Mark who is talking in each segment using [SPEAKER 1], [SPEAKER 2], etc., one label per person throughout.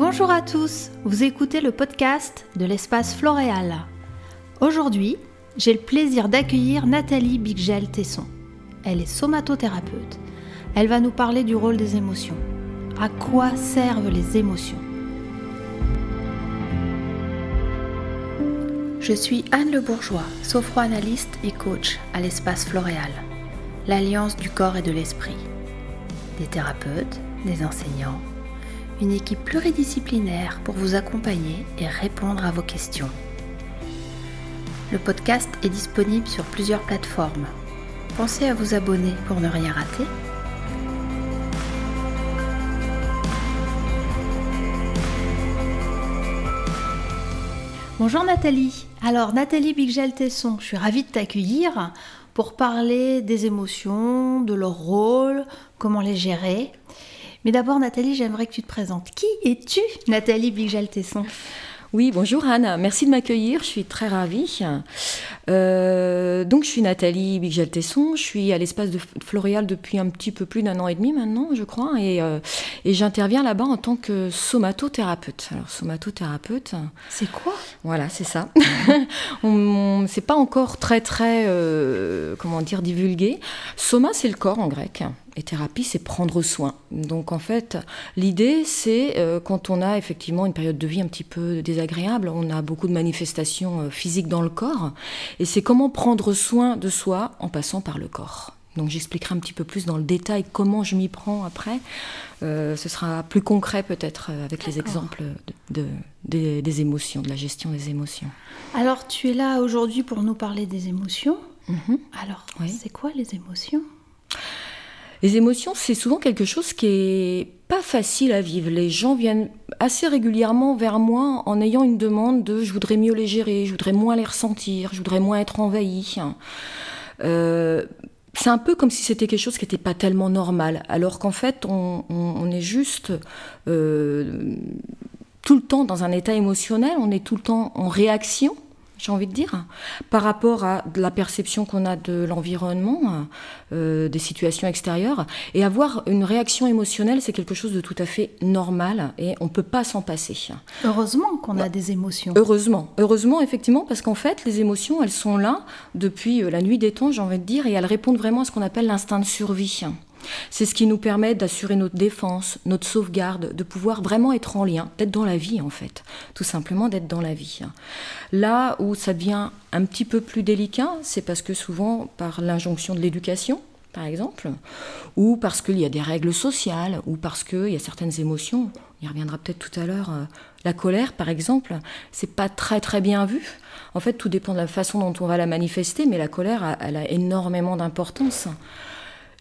[SPEAKER 1] Bonjour à tous, vous écoutez le podcast de l'espace Floréal. Aujourd'hui, j'ai le plaisir d'accueillir Nathalie Bigel-Tesson. Elle est somatothérapeute. Elle va nous parler du rôle des émotions. À quoi servent les émotions? Je suis Anne Le Bourgeois, sophroanalyste et coach à l'espace Floréal, l'alliance du corps et de l'esprit. Des thérapeutes, des enseignants, une équipe pluridisciplinaire pour vous accompagner et répondre à vos questions. Le podcast est disponible sur plusieurs plateformes. Pensez à vous abonner pour ne rien rater. Bonjour Nathalie. Alors Nathalie Bigel-Tesson, je suis ravie de t'accueillir pour parler des émotions, de leur rôle, comment les gérer. Mais d'abord, Nathalie, j'aimerais que tu te présentes. Qui es-tu, Nathalie Bigel-Tesson?
[SPEAKER 2] Oui, bonjour Anne, merci de m'accueillir, je suis très ravie. Euh, donc je suis Nathalie Bigel-Tesson, je suis à l'espace de Floréal depuis un petit peu plus d'un an et demi maintenant, je crois, et, euh, et j'interviens là-bas en tant que somatothérapeute. Alors somatothérapeute...
[SPEAKER 1] C'est quoi?
[SPEAKER 2] Voilà, c'est ça. c'est pas encore très très, euh, comment dire, divulgué. Soma, c'est le corps en grec. Et thérapie, c'est prendre soin. Donc en fait, l'idée, c'est euh, quand on a effectivement une période de vie un petit peu désagréable, on a beaucoup de manifestations euh, physiques dans le corps, et c'est comment prendre soin de soi en passant par le corps. Donc j'expliquerai un petit peu plus dans le détail comment je m'y prends après. Euh, ce sera plus concret peut-être avec les exemples de, des, émotions, de la gestion des émotions.
[SPEAKER 1] Alors tu es là aujourd'hui pour nous parler des émotions. Mhm. Alors c'est quoi les émotions?
[SPEAKER 2] Les émotions, c'est souvent quelque chose qui est pas facile à vivre. Les gens viennent assez régulièrement vers moi en ayant une demande de je voudrais mieux les gérer, je voudrais moins les ressentir, je voudrais moins être envahi. Euh, c'est un peu comme si c'était quelque chose qui n'était pas tellement normal, alors qu'en fait, on, est juste euh, tout le temps dans un état émotionnel, on est tout le temps en réaction j'ai envie de dire, par rapport à la perception qu'on a de l'environnement, euh, des situations extérieures. Et avoir une réaction émotionnelle, c'est quelque chose de tout à fait normal et on ne peut pas s'en passer.
[SPEAKER 1] Heureusement qu'on a des émotions.
[SPEAKER 2] Heureusement, heureusement, effectivement, parce qu'en fait, les émotions, elles sont là depuis euh, la nuit des temps, j'ai envie de dire, et elles répondent vraiment à ce qu'on appelle l'instinct de survie. C'est ce qui nous permet d'assurer notre défense, notre sauvegarde, de pouvoir vraiment être en lien, d'être dans la vie en fait, tout simplement d'être dans la vie. Là où ça devient un petit peu plus délicat, c'est parce que souvent par l'injonction de l'éducation, par exemple, ou parce qu'il y a des règles sociales, ou parce qu'il y a certaines émotions, on y reviendra peut-être tout à l'heure, euh, la colère par exemple, c'est pas très très bien vu. En fait, tout dépend de la façon dont on va la manifester, mais la colère, elle a énormément d'importance.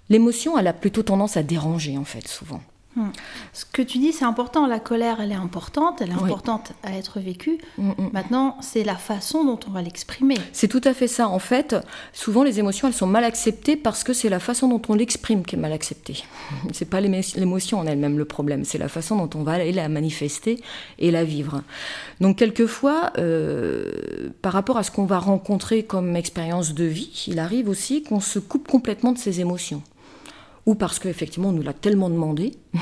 [SPEAKER 2] L'émotion, elle a plutôt tendance à déranger, en fait, souvent.
[SPEAKER 1] Hmm. Ce que tu dis, c'est important. La colère, elle est importante, elle est importante à être vécue. Hmm, hmm. Maintenant, c'est la façon dont on va l'exprimer.
[SPEAKER 2] C'est tout à fait ça. En fait, souvent les émotions, elles sont mal acceptées parce que c'est la façon dont on l'exprime qui est mal acceptée. C'est pas l'émotion en elle-même le problème, c'est la façon dont on va aller la manifester et la vivre. Donc quelquefois, euh, par rapport à ce qu'on va rencontrer comme expérience de vie, il arrive aussi qu'on se coupe complètement de ses émotions ou parce qu'effectivement on nous l'a tellement demandé,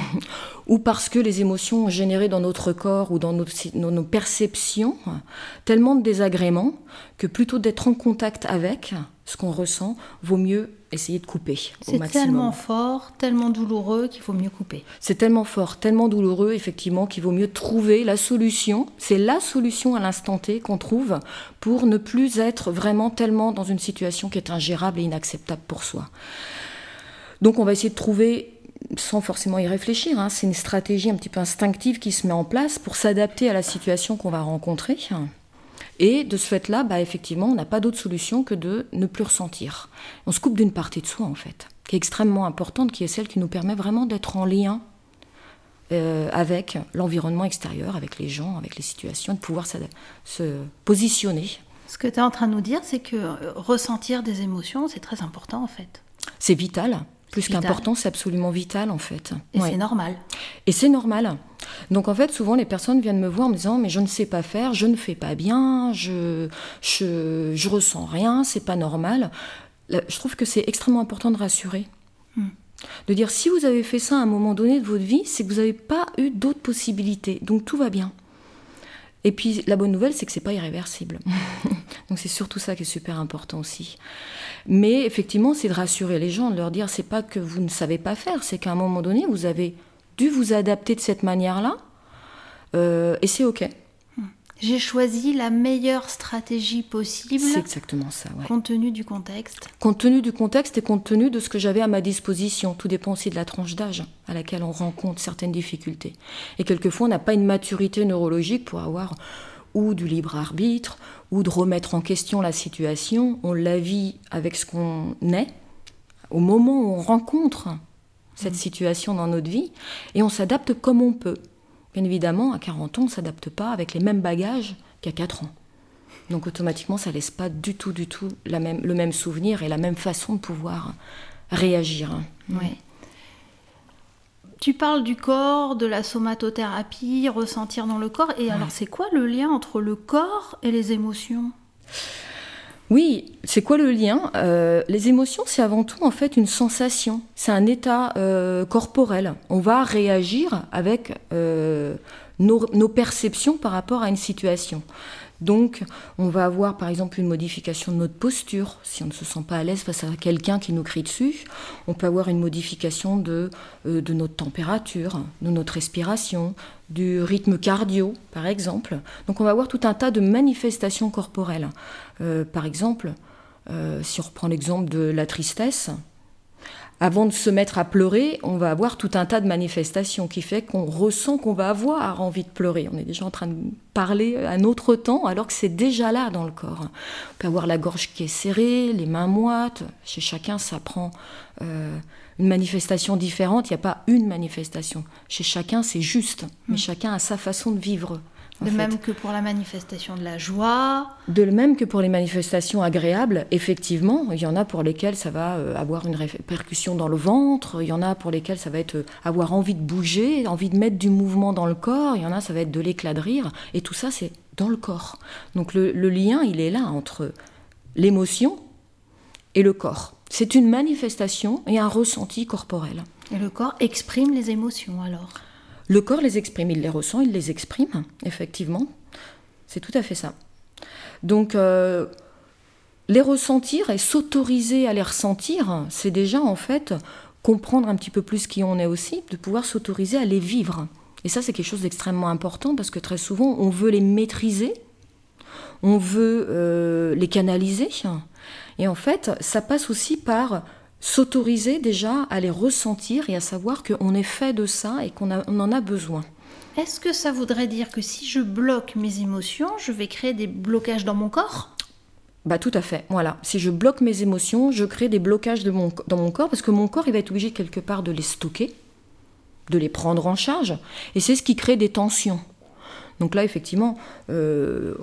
[SPEAKER 2] ou parce que les émotions générées dans notre corps ou dans nos, perceptions tellement de désagréments que plutôt d'être en contact avec ce qu'on ressent, vaut mieux essayer de couper.
[SPEAKER 1] C'est tellement fort, tellement douloureux qu'il faut mieux couper.
[SPEAKER 2] C'est tellement fort, tellement douloureux, effectivement, qu'il vaut mieux trouver la solution. C'est la solution à l'instant T qu'on trouve pour ne plus être vraiment tellement dans une situation qui est ingérable et inacceptable pour soi. Donc on va essayer de trouver, sans forcément y réfléchir, hein, c'est une stratégie un petit peu instinctive qui se met en place pour s'adapter à la situation qu'on va rencontrer. Et de ce fait-là, bah, effectivement, on n'a pas d'autre solution que de ne plus ressentir. On se coupe d'une partie de soi, en fait, qui est extrêmement importante, qui est celle qui nous permet vraiment d'être en lien euh, avec l'environnement extérieur, avec les gens, avec les situations, de pouvoir se positionner.
[SPEAKER 1] Ce que tu es en train de nous dire, c'est que euh, ressentir des émotions, c'est très important, en fait.
[SPEAKER 2] C'est vital. Plus qu'important, c'est absolument vital en fait.
[SPEAKER 1] Et c'est normal.
[SPEAKER 2] Et c'est normal. Donc en fait, souvent les personnes viennent me voir en me disant mais je ne sais pas faire, je ne fais pas bien, je je, je ressens rien, c'est pas normal. Je trouve que c'est extrêmement important de rassurer. Hmm. De dire si vous avez fait ça à un moment donné de votre vie, c'est que vous n'avez pas eu d'autres possibilités. Donc tout va bien. Et puis la bonne nouvelle, c'est que c'est pas irréversible. Donc c'est surtout ça qui est super important aussi. Mais effectivement, c'est de rassurer les gens, de leur dire c'est pas que vous ne savez pas faire, c'est qu'à un moment donné, vous avez dû vous adapter de cette manière-là, euh, et c'est ok.
[SPEAKER 1] J'ai choisi la meilleure stratégie possible.
[SPEAKER 2] C'est exactement ça,
[SPEAKER 1] Compte tenu du contexte.
[SPEAKER 2] Compte tenu du contexte et compte tenu de ce que j'avais à ma disposition. Tout dépend aussi de la tranche d'âge à laquelle on rencontre certaines difficultés. Et quelquefois, on n'a pas une maturité neurologique pour avoir ou du libre arbitre, ou de remettre en question la situation. On la vit avec ce qu'on est, au moment où on rencontre cette mmh. situation dans notre vie, et on s'adapte comme on peut. Bien évidemment, à 40 ans, on ne s'adapte pas avec les mêmes bagages qu'à 4 ans. Donc automatiquement, ça ne laisse pas du tout, du tout la même, le même souvenir et la même façon de pouvoir réagir.
[SPEAKER 1] Oui. Tu parles du corps, de la somatothérapie, ressentir dans le corps. Et alors, c'est quoi le lien entre le corps et les émotions?
[SPEAKER 2] Oui, c'est quoi le lien euh, Les émotions, c'est avant tout en fait une sensation, c'est un état euh, corporel. On va réagir avec euh, nos, nos, perceptions par rapport à une situation. Donc, on va avoir par exemple une modification de notre posture, si on ne se sent pas à l'aise face à quelqu'un qui nous crie dessus. On peut avoir une modification de, euh, de notre température, de notre respiration, du rythme cardio, par exemple. Donc, on va avoir tout un tas de manifestations corporelles. Euh, par exemple, euh, si on reprend l'exemple de la tristesse, avant de se mettre à pleurer, on va avoir tout un tas de manifestations qui fait qu'on ressent qu'on va avoir envie de pleurer. On est déjà en train de parler à notre temps alors que c'est déjà là dans le corps. On peut avoir la gorge qui est serrée, les mains moites. Chez chacun, ça prend euh, une manifestation différente. Il n'y a pas une manifestation. Chez chacun, c'est juste. Mais mm. chacun a sa façon de vivre
[SPEAKER 1] de même que pour la manifestation de la joie.
[SPEAKER 2] De même que pour les manifestations agréables, effectivement, il y en a pour lesquelles ça va euh, avoir une répercussion dans le ventre, il y en a pour lesquelles ça va être euh, avoir envie de bouger, envie de mettre du mouvement dans le corps, il y en a ça va être de l'éclat de rire, et tout ça c'est dans le corps. Donc le, le lien, il est là entre l'émotion et le corps. C'est une manifestation et un ressenti corporel.
[SPEAKER 1] Et le corps exprime les émotions alors?
[SPEAKER 2] Le corps les exprime, il les ressent, il les exprime, effectivement. C'est tout à fait ça. Donc, euh, les ressentir et s'autoriser à les ressentir, c'est déjà en fait comprendre un petit peu plus qui on est aussi, de pouvoir s'autoriser à les vivre. Et ça, c'est quelque chose d'extrêmement important parce que très souvent, on veut les maîtriser, on veut euh, les canaliser. Et en fait, ça passe aussi par s'autoriser déjà à les ressentir et à savoir qu'on est fait de ça et qu'on en a besoin.
[SPEAKER 1] Est-ce que ça voudrait dire que si je bloque mes émotions, je vais créer des blocages dans mon corps?
[SPEAKER 2] Bah tout à fait, voilà. Si je bloque mes émotions, je crée des blocages de mon, dans mon corps parce que mon corps, il va être obligé quelque part de les stocker, de les prendre en charge, et c'est ce qui crée des tensions. Donc là, effectivement, euh,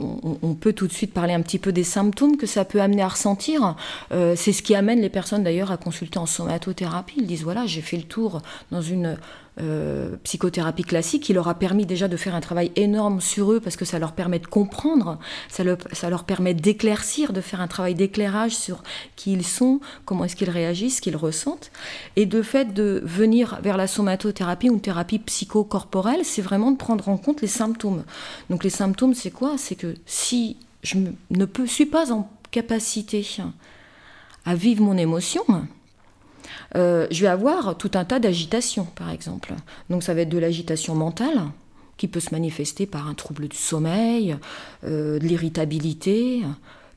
[SPEAKER 2] on, peut tout de suite parler un petit peu des symptômes que ça peut amener à ressentir. Euh, c'est ce qui amène les personnes d'ailleurs à consulter en somatothérapie. Ils disent voilà, j'ai fait le tour dans une euh, psychothérapie classique qui leur a permis déjà de faire un travail énorme sur eux parce que ça leur permet de comprendre, ça, leur permet d'éclaircir, de faire un travail d'éclairage sur qui ils sont, comment est-ce qu'ils réagissent, ce qu'ils ressentent. Et de fait de venir vers la somatothérapie ou une thérapie psychocorporelle, c'est vraiment de prendre en compte les symptômes. Donc les symptômes, c'est quoi? C'est que si je ne suis pas en capacité à vivre mon émotion, euh, je vais avoir tout un tas d'agitations, par exemple. Donc ça va être de l'agitation mentale, qui peut se manifester par un trouble du sommeil, euh, de l'irritabilité,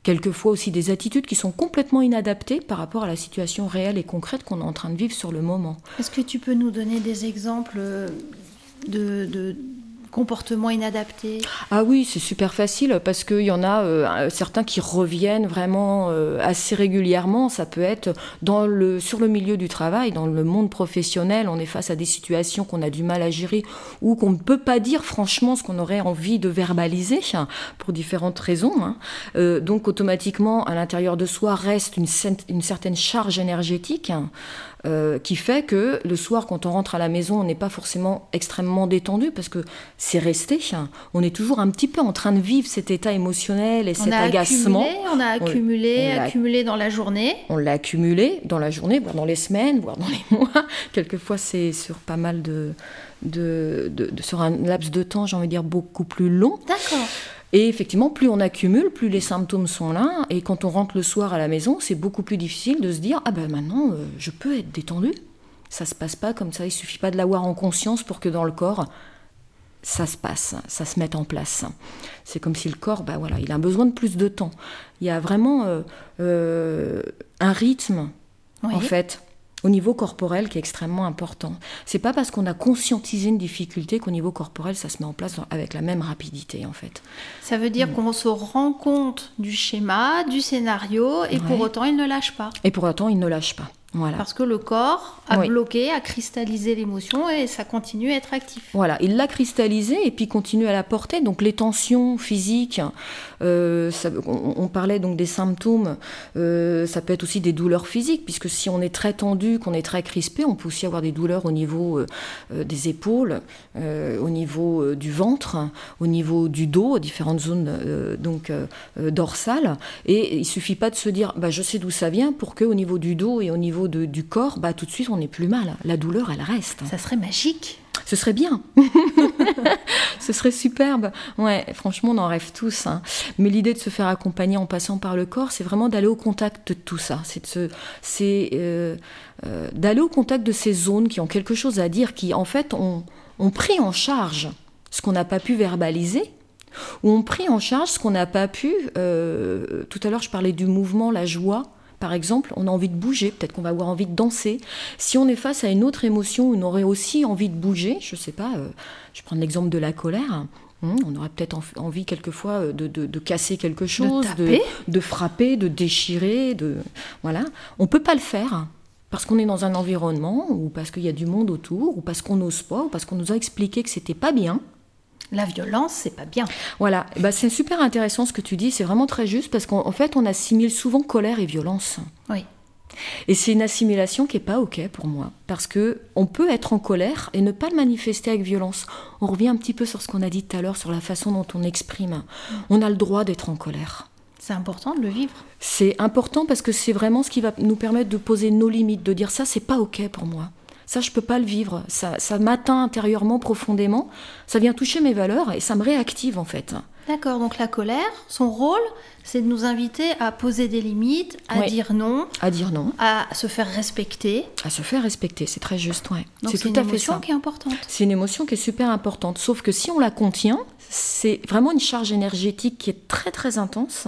[SPEAKER 2] quelquefois aussi des attitudes qui sont complètement inadaptées par rapport à la situation réelle et concrète qu'on est en train de vivre sur le moment.
[SPEAKER 1] Est-ce que tu peux nous donner des exemples de comportement inadapté
[SPEAKER 2] Ah oui, c'est super facile parce qu'il y en a euh, certains qui reviennent vraiment euh, assez régulièrement. Ça peut être le, sur le milieu du travail, dans le monde professionnel, on est face à des situations qu'on a du mal à gérer ou qu'on ne peut pas dire franchement ce qu'on aurait envie de verbaliser pour différentes raisons. Hein. Euh, donc automatiquement, à l'intérieur de soi reste une, une certaine charge énergétique. Qui fait que le soir, quand on rentre à la maison, on n'est pas forcément extrêmement détendu parce que c'est resté. On est toujours un petit peu en train de vivre cet état émotionnel et cet agacement.
[SPEAKER 1] on a accumulé, accumulé dans la journée.
[SPEAKER 2] On l'a accumulé dans la journée, voire dans les semaines, voire dans les mois. Quelquefois, c'est sur pas mal de, de, sur un laps de temps, j'ai envie de dire beaucoup plus long.
[SPEAKER 1] D'accord.
[SPEAKER 2] Et effectivement, plus on accumule, plus les symptômes sont là. Et quand on rentre le soir à la maison, c'est beaucoup plus difficile de se dire ah ben maintenant, euh, je peux être détendu. Ça se passe pas comme ça. Il suffit pas de l'avoir en conscience pour que dans le corps, ça se passe, ça se mette en place. C'est comme si le corps, bah voilà, il a besoin de plus de temps. Il y a vraiment euh, euh, un rythme, en fait, au niveau corporel qui est extrêmement important. C'est pas parce qu'on a conscientisé une difficulté qu'au niveau corporel ça se met en place avec la même rapidité en fait.
[SPEAKER 1] Ça veut dire mm. qu'on se rend compte du schéma, du scénario et pour autant il ne lâche pas.
[SPEAKER 2] Et pour autant il ne lâche pas.
[SPEAKER 1] Parce que le corps a bloqué, a cristallisé l'émotion et ça continue à être actif.
[SPEAKER 2] Voilà, il l'a cristallisé et puis continue à la porter. Donc les tensions physiques, euh, on, parlait donc des symptômes, euh, ça peut être aussi des douleurs physiques, puisque si on est très tendu, qu'on est très crispé, on peut aussi avoir des douleurs au niveau euh, des épaules, au niveau du ventre, au niveau du dos, différentes zones donc dorsales. Et il suffit pas de se dire, bah, je sais d'où ça vient, pour que au niveau du dos et au niveau du corps, bah, tout de suite, on n'est plus mal. La douleur, elle reste.
[SPEAKER 1] Ça serait magique.
[SPEAKER 2] Ce serait bien. Ce serait superbe. Ouais, franchement, on en rêve tous. Hein. Mais l'idée de se faire accompagner en passant par le corps, c'est vraiment d'aller au contact de tout ça. C'est c'est euh, euh, d'aller au contact de ces zones qui ont quelque chose à dire, qui en fait ont, ont pris en charge ce qu'on n'a pas pu verbaliser ou ont pris en charge ce qu'on n'a pas pu. Euh, tout à l'heure, je parlais du mouvement, la joie par exemple, on a envie de bouger, peut-être qu'on va avoir envie de danser. Si on est face à une autre émotion, on aurait aussi envie de bouger, je ne sais pas, euh, je prends l'exemple de la colère. Hein, on aurait peut-être envie quelquefois euh, de, casser quelque chose, de, frapper, de déchirer, de voilà. On peut pas le faire parce qu'on est dans un environnement ou parce qu'il y a du monde autour ou parce qu'on n'ose pas ou parce qu'on nous a expliqué que c'était pas bien.
[SPEAKER 1] La violence, c'est pas bien.
[SPEAKER 2] Voilà, bah, c'est super intéressant ce que tu dis, c'est vraiment très juste parce qu'en fait, on assimile souvent colère et violence.
[SPEAKER 1] Oui.
[SPEAKER 2] Et c'est une assimilation qui est pas ok pour moi, parce que on peut être en colère et ne pas le manifester avec violence. On revient un petit peu sur ce qu'on a dit tout à l'heure sur la façon dont on exprime. On a le droit d'être en colère.
[SPEAKER 1] C'est important de le vivre.
[SPEAKER 2] C'est important parce que c'est vraiment ce qui va nous permettre de poser nos limites, de dire ça c'est pas ok pour moi. Ça, je peux pas le vivre. Ça, ça m'atteint intérieurement, profondément. Ça vient toucher mes valeurs et ça me réactive en fait.
[SPEAKER 1] D'accord, donc la colère, son rôle, c'est de nous inviter à poser des limites, à dire non.
[SPEAKER 2] À dire non.
[SPEAKER 1] À se faire respecter.
[SPEAKER 2] À se faire respecter, c'est très juste, ouais.
[SPEAKER 1] C'est tout à fait une émotion qui est importante.
[SPEAKER 2] C'est une émotion qui est super importante. Sauf que si on la contient, c'est vraiment une charge énergétique qui est très très intense.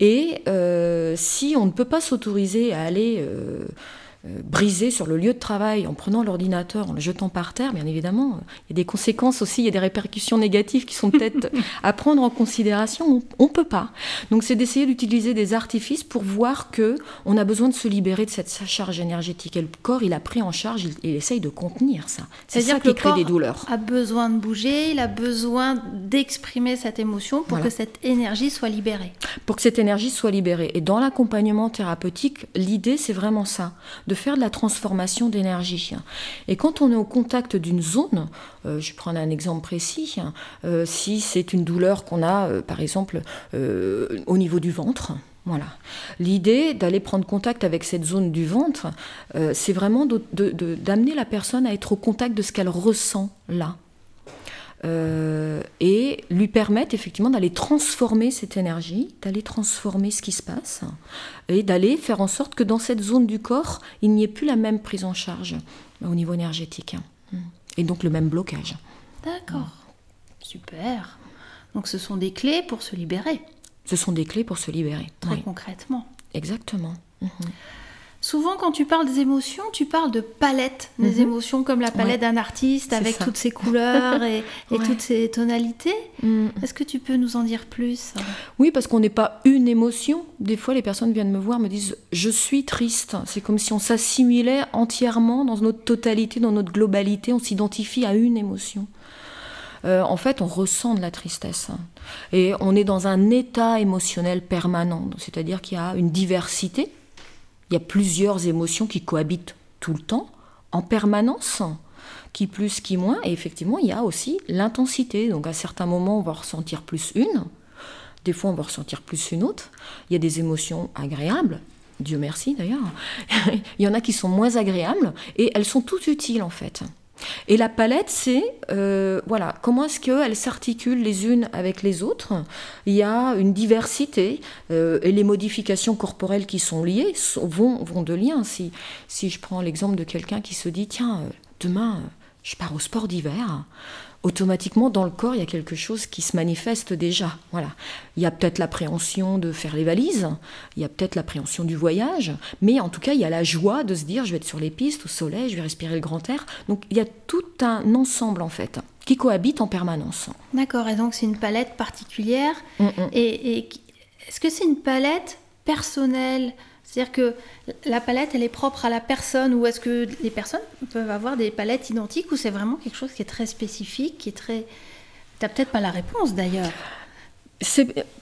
[SPEAKER 2] Et euh, si on ne peut pas s'autoriser à aller... Euh, euh, brisé sur le lieu de travail en prenant l'ordinateur, en le jetant par terre, bien évidemment, il y a des conséquences aussi, il y a des répercussions négatives qui sont peut-être à prendre en considération. On ne peut pas. Donc c'est d'essayer d'utiliser des artifices pour voir que on a besoin de se libérer de cette charge énergétique. Et le corps, il a pris en charge, il, essaye de contenir ça. C'est ça qui crée des douleurs.
[SPEAKER 1] A besoin de bouger, il a besoin d'exprimer cette émotion pour que cette énergie soit libérée.
[SPEAKER 2] Pour que cette énergie soit libérée. Et dans l'accompagnement thérapeutique, l'idée c'est vraiment ça de faire de la transformation d'énergie. Et quand on est au contact d'une zone, euh, je prends un exemple précis, euh, si c'est une douleur qu'on a, euh, par exemple, au niveau du ventre, voilà. L'idée d'aller prendre contact avec cette zone du ventre, c'est vraiment d'amener la personne à être au contact de ce qu'elle ressent là. Euh, et lui permettre effectivement d'aller transformer cette énergie, d'aller transformer ce qui se passe, et d'aller faire en sorte que dans cette zone du corps, il n'y ait plus la même prise en charge au niveau énergétique, et donc le même blocage.
[SPEAKER 1] D'accord, super. Donc ce sont des clés pour se libérer.
[SPEAKER 2] Ce sont des clés pour se libérer.
[SPEAKER 1] Très concrètement.
[SPEAKER 2] Exactement. Mhm.
[SPEAKER 1] Souvent, quand tu parles des émotions, tu parles de palette des mhm. émotions, comme la palette d'un artiste avec toutes ses couleurs et, toutes ses tonalités. Mm. Est-ce que tu peux nous en dire plus
[SPEAKER 2] Oui, parce qu'on n'est pas une émotion. Des fois, les personnes viennent me voir, me disent Je suis triste. C'est comme si on s'assimilait entièrement dans notre totalité, dans notre globalité. On s'identifie à une émotion. Euh, en fait, on ressent de la tristesse. Et on est dans un état émotionnel permanent. C'est-à-dire qu'il y a une diversité il y a plusieurs émotions qui cohabitent tout le temps, en permanence. qui plus, qui moins. Et effectivement, il y a aussi l'intensité. Donc à certains moments, on va ressentir plus une. Des fois, on va ressentir plus une autre. Il y a des émotions agréables. Dieu merci d'ailleurs. il y en a qui sont moins agréables et elles sont toutes utiles en fait. Et la palette, c'est euh, voilà, comment est-ce qu'elles s'articulent les unes avec les autres. Il y a une diversité euh, et les modifications corporelles qui sont liées vont, vont de lien. Si, si je prends l'exemple de quelqu'un qui se dit tiens, euh, demain, je pars au sport d'hiver, automatiquement dans le corps, il y a quelque chose qui se manifeste déjà. Voilà. Il y a peut-être l'appréhension de faire les valises, il y a peut-être l'appréhension du voyage, mais en tout cas, il y a la joie de se dire je vais être sur les pistes, au soleil, je vais respirer le grand air. Donc il y a tout un ensemble en fait qui cohabite en permanence.
[SPEAKER 1] D'accord, et donc c'est une palette particulière. Mm, mm. Et, et est-ce que c'est une palette personnelle c'est-à-dire que la palette, elle est propre à la personne ou est-ce que les personnes peuvent avoir des palettes identiques ou c'est vraiment quelque chose qui est très spécifique, qui est très... Tu n'as peut-être pas la réponse d'ailleurs.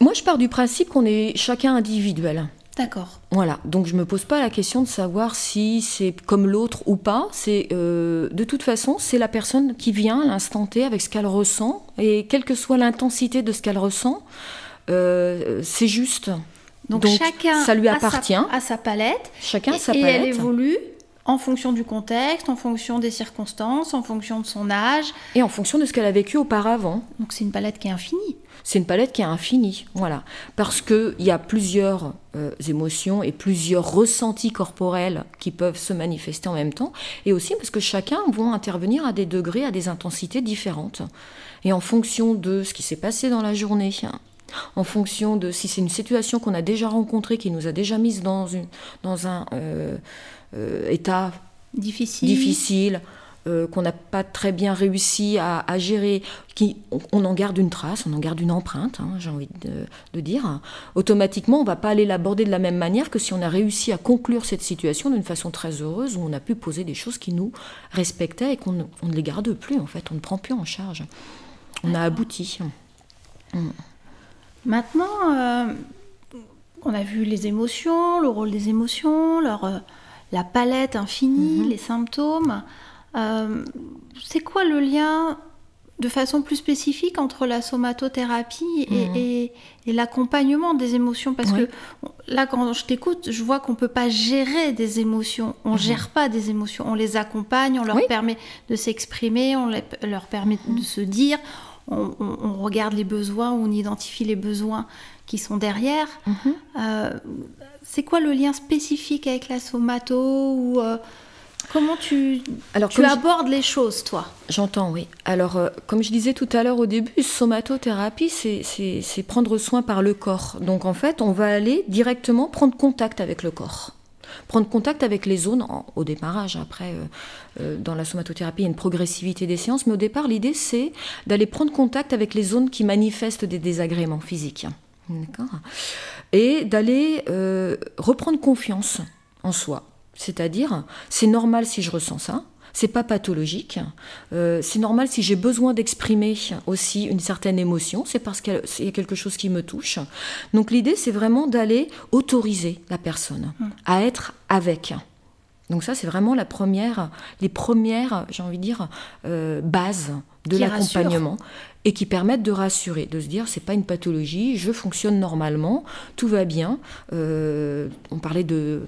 [SPEAKER 2] Moi, je pars du principe qu'on est chacun individuel.
[SPEAKER 1] D'accord.
[SPEAKER 2] Voilà, donc je me pose pas la question de savoir si c'est comme l'autre ou pas. C'est euh, de toute façon, c'est la personne qui vient à l'instant T avec ce qu'elle ressent et quelle que soit l'intensité de ce qu'elle ressent, euh, c'est juste.
[SPEAKER 1] Donc, chacun
[SPEAKER 2] ça lui appartient.
[SPEAKER 1] À sa, palette.
[SPEAKER 2] Chacun
[SPEAKER 1] et,
[SPEAKER 2] sa palette.
[SPEAKER 1] Et elle évolue en fonction du contexte, en fonction des circonstances, en fonction de son âge.
[SPEAKER 2] Et en fonction de ce qu'elle a vécu auparavant.
[SPEAKER 1] Donc c'est une palette qui est infinie.
[SPEAKER 2] C'est une palette qui est infinie, voilà. Parce qu'il y a plusieurs euh, émotions et plusieurs ressentis corporels qui peuvent se manifester en même temps. Et aussi parce que chacun va intervenir à des degrés, à des intensités différentes. Et en fonction de ce qui s'est passé dans la journée, en fonction de si c'est une situation qu'on a déjà rencontrée, qui nous a déjà mise dans, une, dans un euh, euh, état
[SPEAKER 1] difficile,
[SPEAKER 2] difficile euh, qu'on n'a pas très bien réussi à, gérer, qui, on, en garde une trace, on en garde une empreinte, hein, j'ai envie de, dire. Automatiquement, on ne va pas aller l'aborder de la même manière que si on a réussi à conclure cette situation d'une façon très heureuse, où on a pu poser des choses qui nous respectaient et qu'on ne, les garde plus, en fait, on ne prend plus en charge. On a abouti.
[SPEAKER 1] Mm. Maintenant, euh, on a vu les émotions, le rôle des émotions, leur, euh, la palette infinie, mhm. les symptômes. Euh, c'est quoi le lien de façon plus spécifique entre la somatothérapie et, mhm. l'accompagnement des émotions? Parce que là, quand je t'écoute, je vois qu'on ne peut pas gérer des émotions. On ne mhm. gère pas des émotions. On les accompagne, on leur permet de s'exprimer, on leur permet de se dire, on, regarde les besoins, on identifie les besoins qui sont derrière. Mhm. Euh, c'est quoi le lien spécifique avec la somato ou euh, Comment tu, Alors, tu abordes les choses, toi?
[SPEAKER 2] J'entends, oui. Alors, euh, comme je disais tout à l'heure au début, somatothérapie, c'est prendre soin par le corps. Donc, en fait, on va aller directement prendre contact avec le corps prendre contact avec les zones au démarrage. Après, euh, euh, dans la somatothérapie, il y a une progressivité des séances, mais au départ, l'idée, c'est d'aller prendre contact avec les zones qui manifestent des désagréments physiques. Et d'aller euh, reprendre confiance en soi. C'est-à-dire, c'est normal si je ressens ça, c'est pas pathologique. Euh, c'est normal si j'ai besoin d'exprimer aussi une certaine émotion, c'est parce qu'il y a quelque chose qui me touche. Donc l'idée, c'est vraiment d'aller autoriser la personne hum. à être avec. Donc ça, c'est vraiment la première, les premières, j'ai envie de dire, euh, bases de l'accompagnement et qui permettent de rassurer, de se dire c'est pas une pathologie, je fonctionne normalement, tout va bien. Euh, on parlait de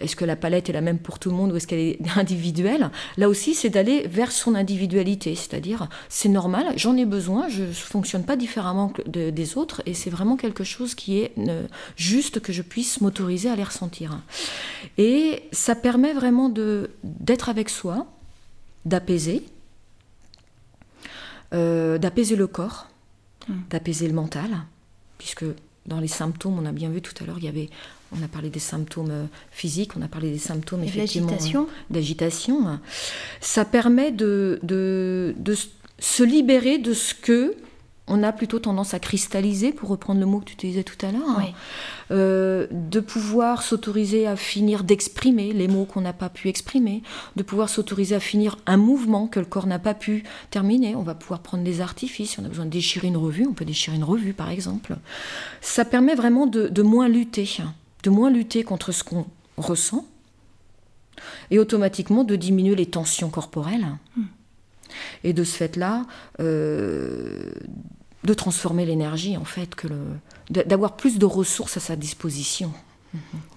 [SPEAKER 2] est-ce que la palette est la même pour tout le monde ou est-ce qu'elle est individuelle? Là aussi, c'est d'aller vers son individualité, c'est-à-dire c'est normal, j'en ai besoin, je ne fonctionne pas différemment des autres et c'est vraiment quelque chose qui est euh, juste que je puisse m'autoriser à les ressentir. Et ça permet vraiment d'être avec soi, d'apaiser, euh, d'apaiser le corps, mmh. d'apaiser le mental, puisque dans les symptômes, on a bien vu tout à l'heure, il y avait on a parlé des symptômes euh, physiques, on a parlé des symptômes effectivement
[SPEAKER 1] euh,
[SPEAKER 2] d'agitation. Ça permet de, de, se libérer de ce que on a plutôt tendance à cristalliser, pour reprendre le mot que tu utilisais tout à l'heure, euh, de pouvoir s'autoriser à finir d'exprimer les mots qu'on n'a pas pu exprimer, de pouvoir s'autoriser à finir un mouvement que le corps n'a pas pu terminer. On va pouvoir prendre des artifices. On a besoin de déchirer une revue, on peut déchirer une revue, par exemple. Ça permet vraiment de moins lutter de moins lutter contre ce qu'on ressent et automatiquement de diminuer les tensions corporelles. Hmm. Et de ce fait-là, euh, de transformer l'énergie, en fait, que d'avoir plus de ressources à sa disposition.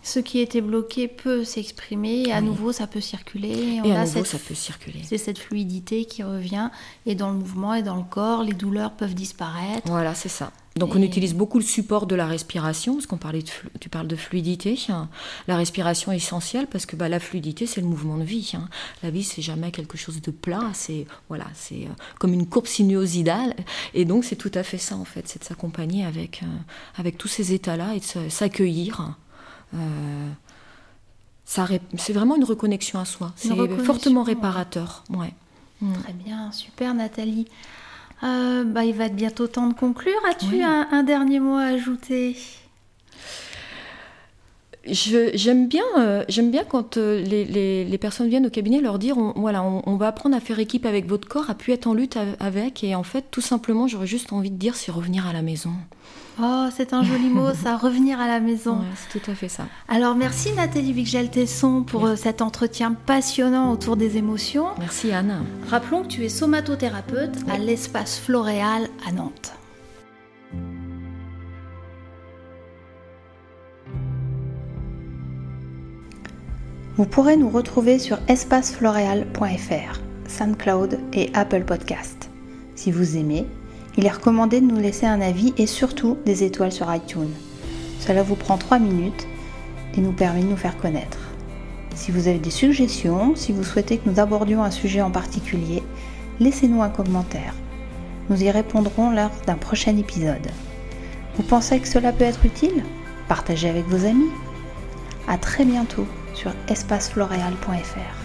[SPEAKER 1] Ce qui était bloqué peut s'exprimer et à nouveau ça peut circuler.
[SPEAKER 2] Et, à nouveau ça peut circuler.
[SPEAKER 1] C'est cette fluidité qui revient et dans le mouvement et dans le corps, les douleurs peuvent disparaître.
[SPEAKER 2] Voilà, c'est ça. Donc on utilise beaucoup le support de la respiration, parce qu'on parlait de, tu parles de fluidité. Hein. La respiration est essentielle parce que bah, la fluidité c'est le mouvement de vie. Hein. La vie c'est jamais quelque chose de plat, c'est voilà, c'est euh, comme une courbe sinuosidale. Et donc c'est tout à fait ça en fait, c'est de s'accompagner avec euh, avec tous ces états-là et de s'accueillir euh, c'est vraiment une reconnexion à soi. C'est fortement réparateur. Ouais.
[SPEAKER 1] Mm. Très bien, super Nathalie. Euh, bah, il va être bientôt temps de conclure. As-tu un, dernier mot à ajouter?
[SPEAKER 2] J'aime bien, euh, j'aime bien quand les, personnes viennent au cabinet leur dire on, voilà, on, va apprendre à faire équipe avec votre corps, à pu être en lutte avec. Et en fait, tout simplement, j'aurais juste envie de dire c'est revenir à la maison.
[SPEAKER 1] Oh, c'est un joli mot, ça, revenir à la maison.
[SPEAKER 2] c'est tout à fait ça.
[SPEAKER 1] Alors, merci Nathalie Vigel-Tesson pour euh, cet entretien passionnant autour des émotions.
[SPEAKER 2] Merci Anne.
[SPEAKER 1] Rappelons que tu es somatothérapeute à l'espace Floréal à Nantes. Vous pourrez nous retrouver sur espacefloréal.fr, SoundCloud et Apple Podcast. Si vous aimez, il est recommandé de nous laisser un avis et surtout des étoiles sur iTunes. Cela vous prend 3 minutes et nous permet de nous faire connaître. Si vous avez des suggestions, si vous souhaitez que nous abordions un sujet en particulier, laissez-nous un commentaire. Nous y répondrons lors d'un prochain épisode. Vous pensez que cela peut être utile? Partagez avec vos amis. A très bientôt sur espacefloréal.fr.